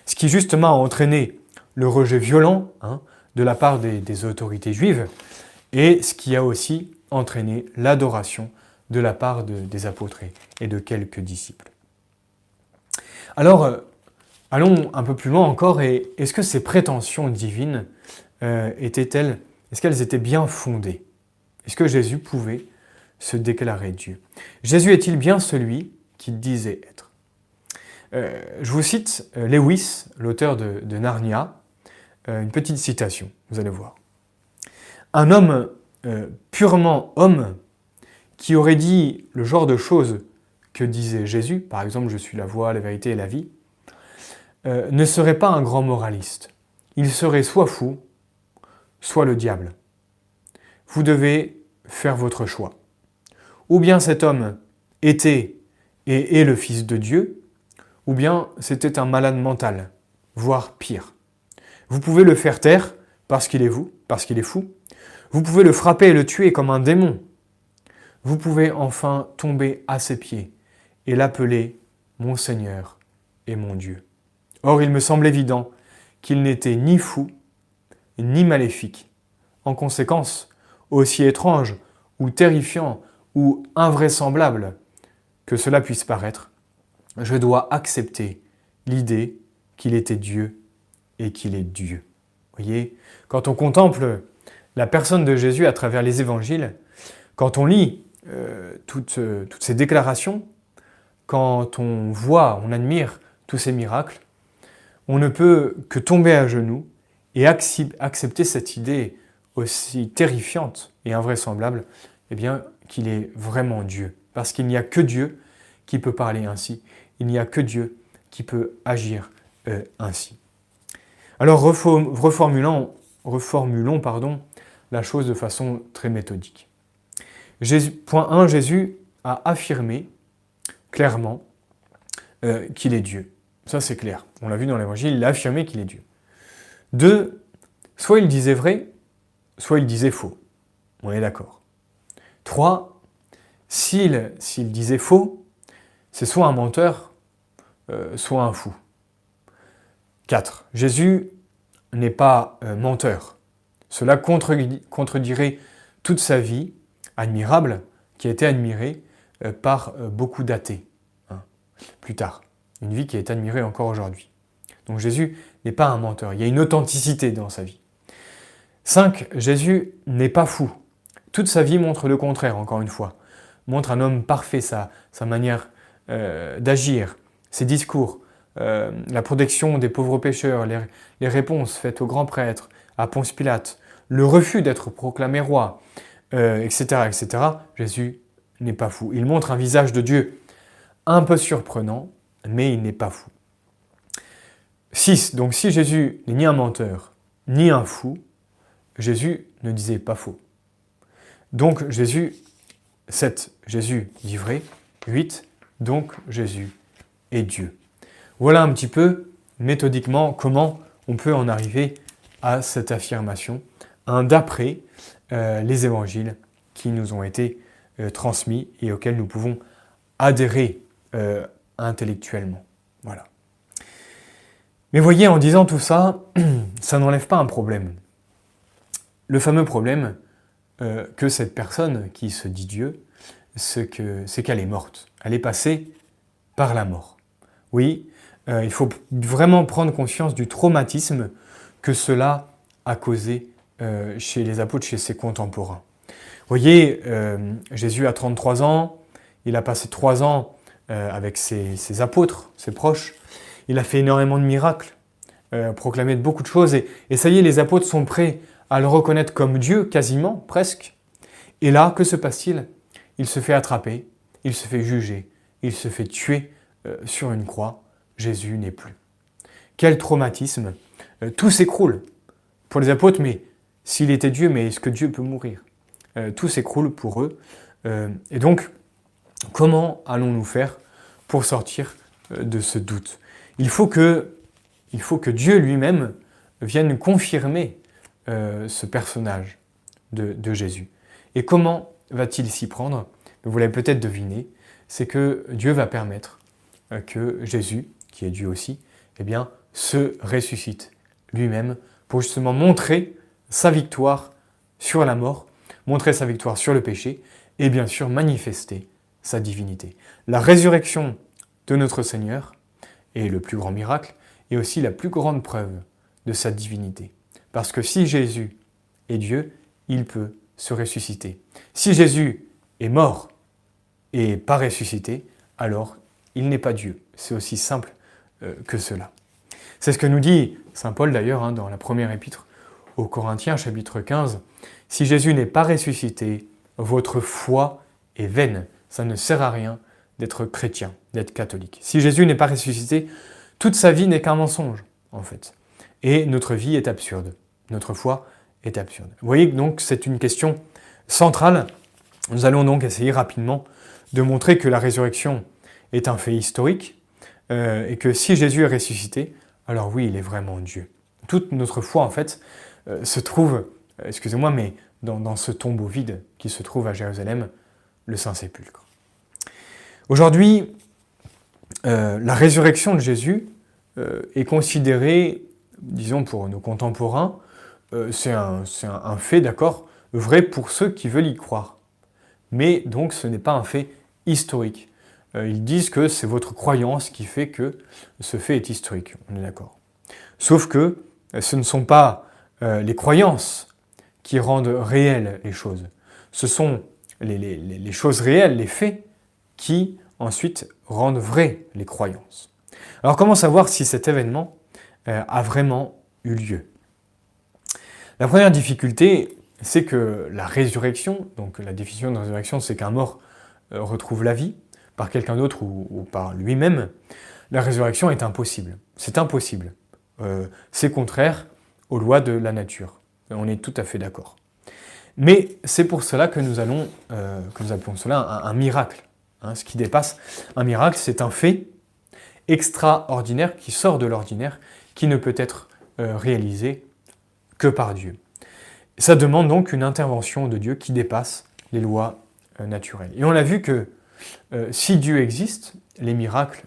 Speaker 1: Ce qui justement a entraîné le rejet violent hein, de la part des, autorités juives et ce qui a aussi entraîné l'adoration de la part des apôtres et de quelques disciples. Alors, euh, allons un peu plus loin encore, et est-ce que ces prétentions divines euh, étaient-elles, est-ce qu'elles étaient bien fondées? Est-ce que Jésus pouvait se déclarer Dieu? Jésus est-il bien celui qu'il disait être? Euh, Je vous cite euh, Lewis, l'auteur de, Narnia, une petite citation, vous allez voir. Un homme purement homme qui aurait dit le genre de choses que disait Jésus, par exemple je suis la voie, la vérité et la vie, ne serait pas un grand moraliste. Il serait soit fou, soit le diable. Vous devez faire votre choix. Ou bien cet homme était et est le Fils de Dieu, ou bien c'était un malade mental, voire pire. Vous pouvez le faire taire parce qu'il est vous, parce qu'il est fou. Vous pouvez le frapper et le tuer comme un démon. Vous pouvez enfin tomber à ses pieds et l'appeler mon Seigneur et mon Dieu. Or, il me semble évident qu'il n'était ni fou, ni maléfique. En conséquence, aussi étrange ou terrifiant ou invraisemblable que cela puisse paraître, je dois accepter l'idée qu'il était Dieu et qu'il est Dieu. Voyez, quand on contemple la personne de Jésus à travers les évangiles, quand on lit euh, toutes, euh, toutes ces déclarations, quand on voit, on admire tous ces miracles, on ne peut que tomber à genoux et accepter cette idée aussi terrifiante et invraisemblable, eh bien, qu'il est vraiment Dieu. Parce qu'il n'y a que Dieu qui peut parler ainsi. Il n'y a que Dieu qui peut agir euh, ainsi. Alors reformulons, reformulons pardon, la chose de façon très méthodique. point 1, Jésus a affirmé clairement euh, qu'il est Dieu. Ça c'est clair. On l'a vu dans l'évangile, il a affirmé qu'il est Dieu. Deux, soit il disait vrai, soit il disait faux. On est d'accord. 3. S'il disait faux, c'est soit un menteur, euh, soit un fou. 4. Jésus n'est pas euh, menteur. Cela contredirait toute sa vie admirable qui a été admirée euh, par beaucoup d'athées. Hein, plus tard. Une vie qui est admirée encore aujourd'hui. Donc Jésus n'est pas un menteur. Il y a une authenticité dans sa vie. 5. Jésus n'est pas fou. Toute sa vie montre le contraire, encore une fois. Montre un homme parfait, sa, sa manière d'agir, ses discours, euh, la protection des pauvres pécheurs, les, réponses faites au grand prêtre, à Ponce Pilate, le refus d'être proclamé roi, etc., euh, etc., Jésus n'est pas fou. Il montre un visage de Dieu un peu surprenant, mais il n'est pas fou. 6. Donc si Jésus n'est ni un menteur, ni un fou, Jésus ne disait pas faux. Donc Jésus, 7. Jésus dit vrai. 8. Donc Jésus est Dieu. Voilà un petit peu méthodiquement comment on peut en arriver à cette affirmation, d'après euh, les évangiles qui nous ont été euh, transmis et auxquels nous pouvons adhérer euh, intellectuellement. Mais voyez, en disant tout ça, ça n'enlève pas un problème. Le fameux problème que cette personne qui se dit Dieu, c'est qu'elle est morte. Elle est passée par la mort. Oui, euh, il faut vraiment prendre conscience du traumatisme que cela a causé euh, chez les apôtres, chez ses contemporains. Voyez, euh, Jésus a 33 ans, il a passé 3 ans avec ses, apôtres, ses proches, il a fait énormément de miracles, proclamé beaucoup de choses, et, ça y est, les apôtres sont prêts à le reconnaître comme Dieu, quasiment, presque. Et là, que se passe-t-il? Il se fait attraper, il se fait juger, il se fait tuer sur une croix, Jésus n'est plus. Quel traumatisme euh, Tout s'écroule pour les apôtres, mais s'il était Dieu, mais est-ce que Dieu peut mourir? Euh, Tout s'écroule pour eux. Euh, et donc, comment allons-nous faire pour sortir de ce doute? Il faut, que, Dieu lui-même vienne confirmer ce personnage de, Jésus. Et comment va-t-il s'y prendre? Vous l'avez peut-être deviné, c'est que Dieu va permettre que Jésus qui est Dieu aussi, eh se ressuscite lui-même pour justement montrer sa victoire sur la mort, montrer sa victoire sur le péché et bien sûr manifester sa divinité. La résurrection de notre Seigneur est le plus grand miracle et aussi la plus grande preuve de sa divinité. Parce que si Jésus est Dieu, il peut se ressusciter. Si Jésus est mort et pas ressuscité, alors il n'est pas Dieu. C'est aussi simple euh, que cela. C'est ce que nous dit Saint Paul d'ailleurs hein, dans la première épître aux Corinthiens chapitre 15. Si Jésus n'est pas ressuscité, votre foi est vaine. Ça ne sert à rien d'être chrétien, d'être catholique. Si Jésus n'est pas ressuscité, toute sa vie n'est qu'un mensonge, en fait. Et notre vie est absurde. Notre foi est absurde. Vous voyez donc c'est une question centrale. Nous allons donc essayer rapidement de montrer que la résurrection est un fait historique, euh, et que si Jésus est ressuscité, alors oui, il est vraiment Dieu. Toute notre foi, en fait, euh, se trouve, euh, excusez-moi, mais dans, ce tombeau vide qui se trouve à Jérusalem, le Saint-Sépulcre. Aujourd'hui, la résurrection de Jésus est considérée, disons pour nos contemporains, c'est un, un, fait, d'accord, vrai pour ceux qui veulent y croire. Mais donc ce n'est pas un fait historique. Euh, ils disent que c'est votre croyance qui fait que ce fait est historique. On est d'accord. Sauf que euh, ce ne sont pas euh, les croyances qui rendent réelles les choses. Ce sont les, choses réelles, les faits, qui ensuite rendent vraies les croyances. Alors comment savoir si cet événement a vraiment eu lieu? La première difficulté, c'est que la résurrection, donc la définition de résurrection, c'est qu'un mort retrouve la vie, par quelqu'un d'autre ou, par lui-même, la résurrection est impossible. C'est impossible. Euh, c'est contraire aux lois de la nature. On est tout à fait d'accord. Mais c'est pour cela que nous allons, euh, que nous appelons cela un, miracle. Hein. ce qui dépasse un miracle, c'est un fait extraordinaire qui sort de l'ordinaire, qui ne peut être euh, réalisé que par Dieu. Ça demande donc une intervention de Dieu qui dépasse les lois euh, naturelles. Et on a vu que euh, si Dieu existe, les miracles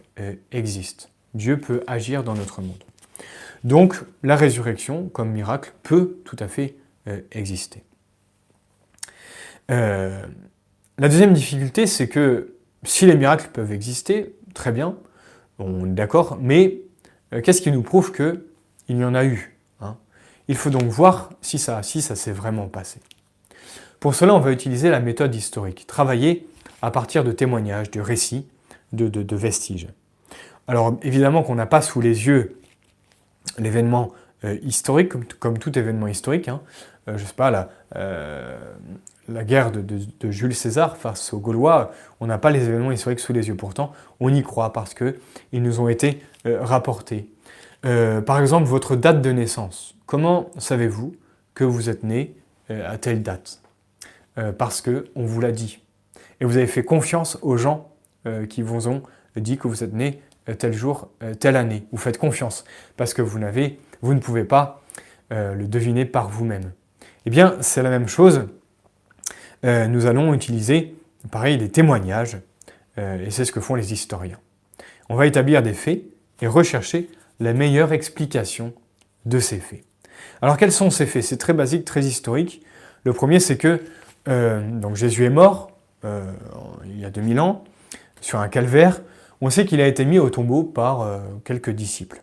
Speaker 1: existent. Dieu peut agir dans notre monde. Donc la résurrection comme miracle peut tout à fait exister. la deuxième difficulté, c'est que si les miracles peuvent exister, très bien, on est d'accord, mais qu'est-ce qui nous prouve qu'il y en a eu il faut donc voir si ça, si ça s'est vraiment passé. Pour cela, on va utiliser la méthode historique, travailler à partir de témoignages, de récits, de, vestiges. Alors évidemment qu'on n'a pas sous les yeux l'événement euh, historique, comme, tout événement historique. Hein. Euh, je sais pas, la, euh, la guerre de, Jules César face aux Gaulois, on n'a pas les événements historiques sous les yeux. Pourtant, on y croit parce qu'ils nous ont été rapportés. par exemple, votre date de naissance. Comment savez-vous que vous êtes né euh, à telle date? Euh, Parce qu'on vous l'a dit. Et vous avez fait confiance aux gens euh, qui vous ont dit que vous êtes né tel jour, telle année. Vous faites confiance parce que vous, vous ne pouvez pas le deviner par vous-même. Eh bien, c'est la même chose. Nous allons utiliser, pareil, des témoignages, et c'est ce que font les historiens. On va établir des faits et rechercher la meilleure explication de ces faits. Alors quels sont ces faits? C'est très basique, très historique. Le premier, c'est que euh, donc Jésus est mort euh, il y a 2000 ans sur un calvaire. On sait qu'il a été mis au tombeau par euh, quelques disciples.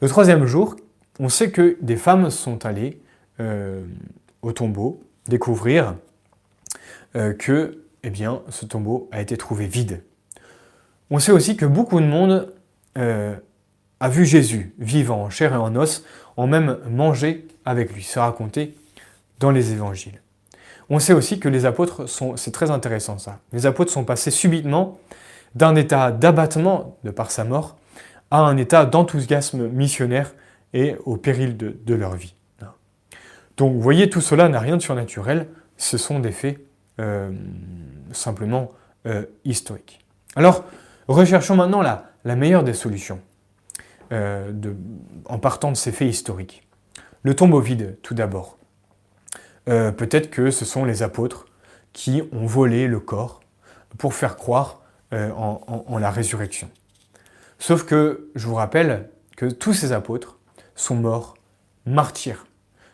Speaker 1: Le troisième jour, on sait que des femmes sont allées au tombeau découvrir que eh bien, ce tombeau a été trouvé vide. On sait aussi que beaucoup de monde a vu Jésus vivant en chair et en os ont même mangé avec lui. C'est raconté dans les évangiles. On sait aussi que les apôtres sont, c'est très intéressant ça, les apôtres sont passés subitement d'un état d'abattement de par sa mort à un état d'enthousiasme missionnaire et au péril de, leur vie. Donc vous voyez, tout cela n'a rien de surnaturel, ce sont des faits euh, simplement euh, historiques. Alors, recherchons maintenant la, meilleure des solutions. Euh, en partant de ces faits historiques. Le tombeau vide, tout d'abord. Peut-être que ce sont les apôtres qui ont volé le corps pour faire croire en, la résurrection. Sauf que je vous rappelle que tous ces apôtres sont morts martyrs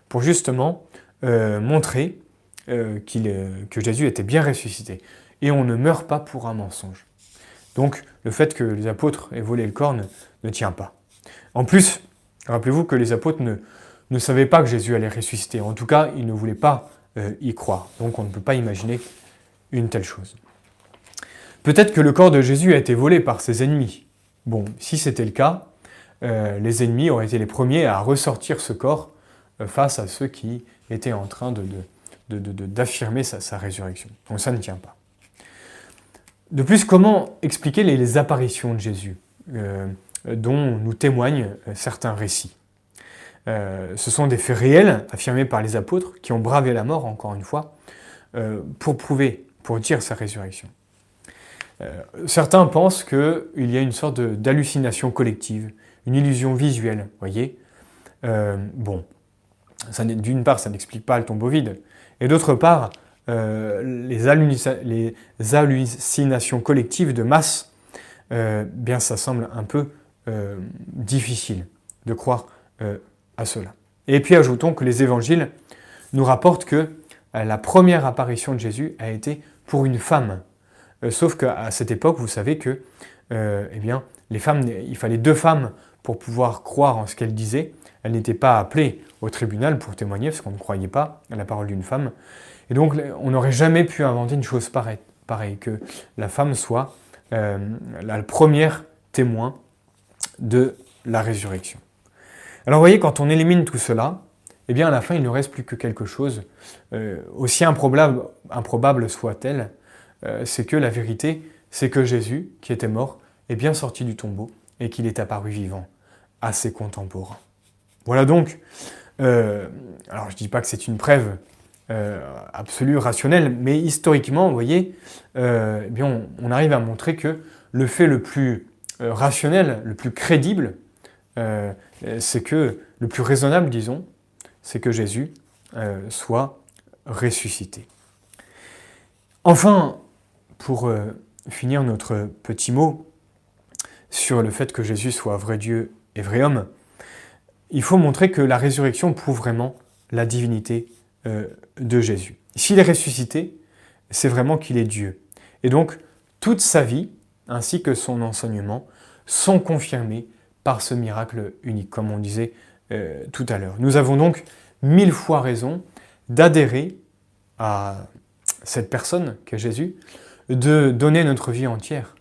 Speaker 1: pour justement montrer que Jésus était bien ressuscité. Et on ne meurt pas pour un mensonge. Donc le fait que les apôtres aient volé le corps ne tient pas. En plus, rappelez-vous que les apôtres ne, savaient pas que Jésus allait ressusciter. En tout cas, ils ne voulaient pas euh, y croire. Donc on ne peut pas imaginer une telle chose. Peut-être que le corps de Jésus a été volé par ses ennemis. Bon, si c'était le cas, euh, les ennemis auraient été les premiers à ressortir ce corps euh, face à ceux qui étaient en train d'affirmer sa, résurrection. Donc ça ne tient pas. De plus, comment expliquer les, apparitions de Jésus dont nous témoignent euh, certains récits. Euh, ce sont des faits réels affirmés par les apôtres qui ont bravé la mort, encore une fois, euh, pour prouver, pour dire sa résurrection. certains pensent qu'il y a une sorte d'hallucination collective, une illusion visuelle, voyez. bon, d'une part, ça n'explique pas le tombeau vide, et d'autre part, les, hallucinations collectives de masse, bien ça semble un peu euh, difficile de croire euh, à cela. Et puis ajoutons que les évangiles nous rapportent que euh, la première apparition de Jésus a été pour une femme. sauf qu'à cette époque, vous savez que eh bien, les femmes, il fallait deux femmes pour pouvoir croire en ce qu'elles disaient. Elles n'étaient pas appelées au tribunal pour témoigner parce qu'on ne croyait pas à la parole d'une femme. Et donc on n'aurait jamais pu inventer une chose pareille, pareil, que la femme soit la première témoin de la résurrection. Alors vous voyez, quand on élimine tout cela, eh bien à la fin, il ne reste plus que quelque chose, euh, aussi improbable, improbable soit-elle, euh, c'est que la vérité, c'est que Jésus, qui était mort, est bien sorti du tombeau et qu'il est apparu vivant à ses contemporains. Voilà donc, euh, alors je ne dis pas que c'est une preuve absolue, rationnelle, mais historiquement, vous voyez, eh bien on, arrive à montrer que le fait le plus euh, rationnel, le plus crédible, euh, c'est que, le plus raisonnable, disons, c'est que Jésus euh, soit ressuscité. Enfin, pour euh, finir notre petit mot sur le fait que Jésus soit vrai Dieu et vrai homme, il faut montrer que la résurrection prouve vraiment la divinité euh, de Jésus. S'il est ressuscité, c'est vraiment qu'il est Dieu. Et donc, toute sa vie, ainsi que son enseignement, sont confirmés par ce miracle unique, comme on disait euh, tout à l'heure. Nous avons donc mille fois raison d'adhérer à cette personne qu'est Jésus, de donner notre vie entière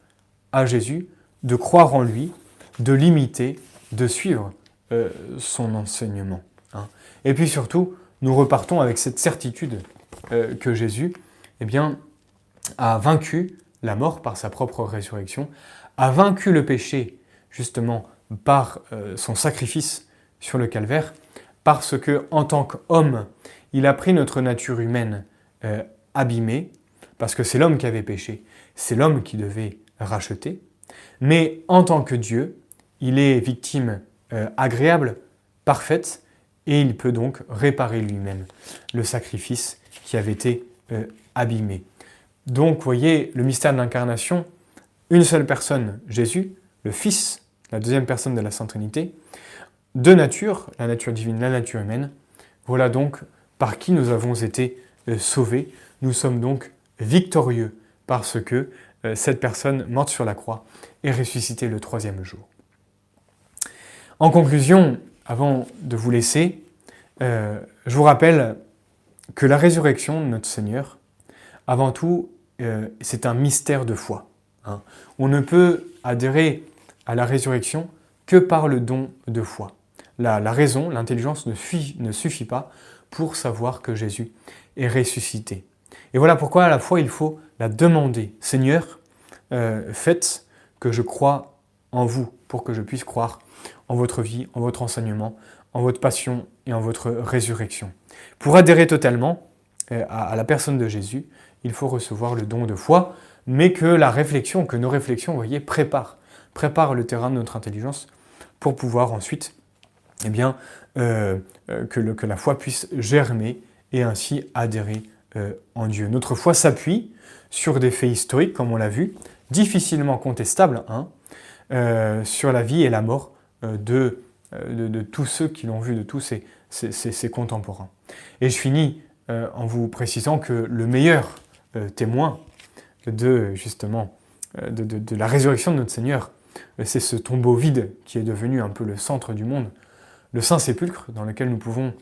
Speaker 1: à Jésus, de croire en lui, de l'imiter, de suivre euh, son enseignement. Hein. Et puis surtout, nous repartons avec cette certitude euh, que Jésus eh bien, a vaincu la mort par sa propre résurrection, a vaincu le péché justement par euh, son sacrifice sur le calvaire, parce que en tant qu'homme, il a pris notre nature humaine abîmée, parce que c'est l'homme qui avait péché, c'est l'homme qui devait racheter, mais en tant que Dieu, il est victime euh, agréable, parfaite, et il peut donc réparer lui-même le sacrifice qui avait été euh, abîmé. Donc, vous voyez, le mystère de l'incarnation, une seule personne, Jésus, le Fils, la deuxième personne de la Sainte Trinité, deux natures, la nature divine, la nature humaine. Voilà donc par qui nous avons été euh, sauvés. Nous sommes donc victorieux parce que cette personne morte sur la croix est ressuscitée le troisième jour. En conclusion, avant de vous laisser, euh, je vous rappelle que la résurrection de notre Seigneur, avant tout, euh, c'est un mystère de foi. Hein. On ne peut adhérer à la résurrection que par le don de foi. La, raison, l'intelligence ne, suffit pas pour savoir que Jésus est ressuscité. Et voilà pourquoi à la foi il faut la demander. Seigneur, euh, faites que je croie en vous pour que je puisse croire en votre vie, en votre enseignement, en votre passion et en votre résurrection. Pour adhérer totalement euh, à la personne de Jésus, il faut recevoir le don de foi, mais que la réflexion, que nos réflexions, voyez, préparent, le terrain de notre intelligence pour pouvoir ensuite, eh bien, euh, euh, que, que, la foi puisse germer et ainsi adhérer en Dieu. Notre foi s'appuie sur des faits historiques, comme on l'a vu, difficilement contestables, hein, sur la vie et la mort euh, euh, de, tous ceux qui l'ont vu, de tous ses, contemporains. Et je finis euh, en vous précisant que le meilleur témoin de justement de, la résurrection de notre Seigneur, c'est ce tombeau vide qui est devenu un peu le centre du monde, le Saint-Sépulcre dans lequel nous pouvons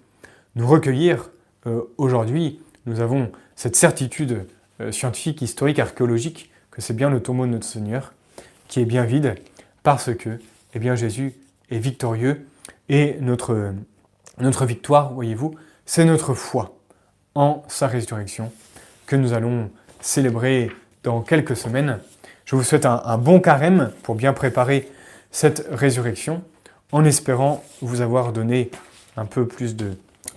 Speaker 1: nous recueillir. Aujourd'hui, nous avons cette certitude scientifique, historique, archéologique que c'est bien le tombeau de notre Seigneur qui est bien vide parce que eh bien, Jésus est victorieux. Et notre, notre victoire, voyez-vous, c'est notre foi en sa résurrection que nous allons célébrer dans quelques semaines. Je vous souhaite un, bon carême pour bien préparer cette résurrection, en espérant vous avoir donné un peu plus de,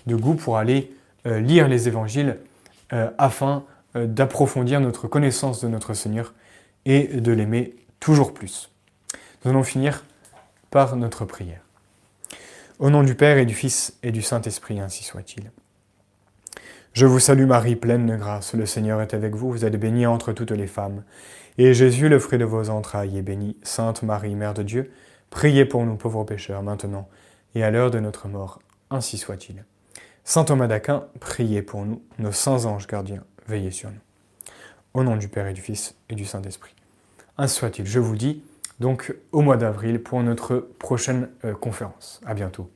Speaker 1: goût pour aller euh, lire les évangiles euh, afin euh, d'approfondir notre connaissance de notre Seigneur et de l'aimer toujours plus. Nous allons finir par notre prière. Au nom du Père et du Fils et du Saint-Esprit, ainsi soit-il. Je vous salue Marie, pleine de grâce, le Seigneur est avec vous, vous êtes bénie entre toutes les femmes. Et Jésus, le fruit de vos entrailles, est béni. Sainte Marie, Mère de Dieu, priez pour nous pauvres pécheurs, maintenant et à l'heure de notre mort, ainsi soit-il. Saint Thomas d'Aquin, priez pour nous, nos saints anges gardiens, veillez sur nous. Au nom du Père et du Fils et du Saint-Esprit. Ainsi soit-il, je vous dis, donc au mois d'avril pour notre prochaine euh, conférence. À bientôt.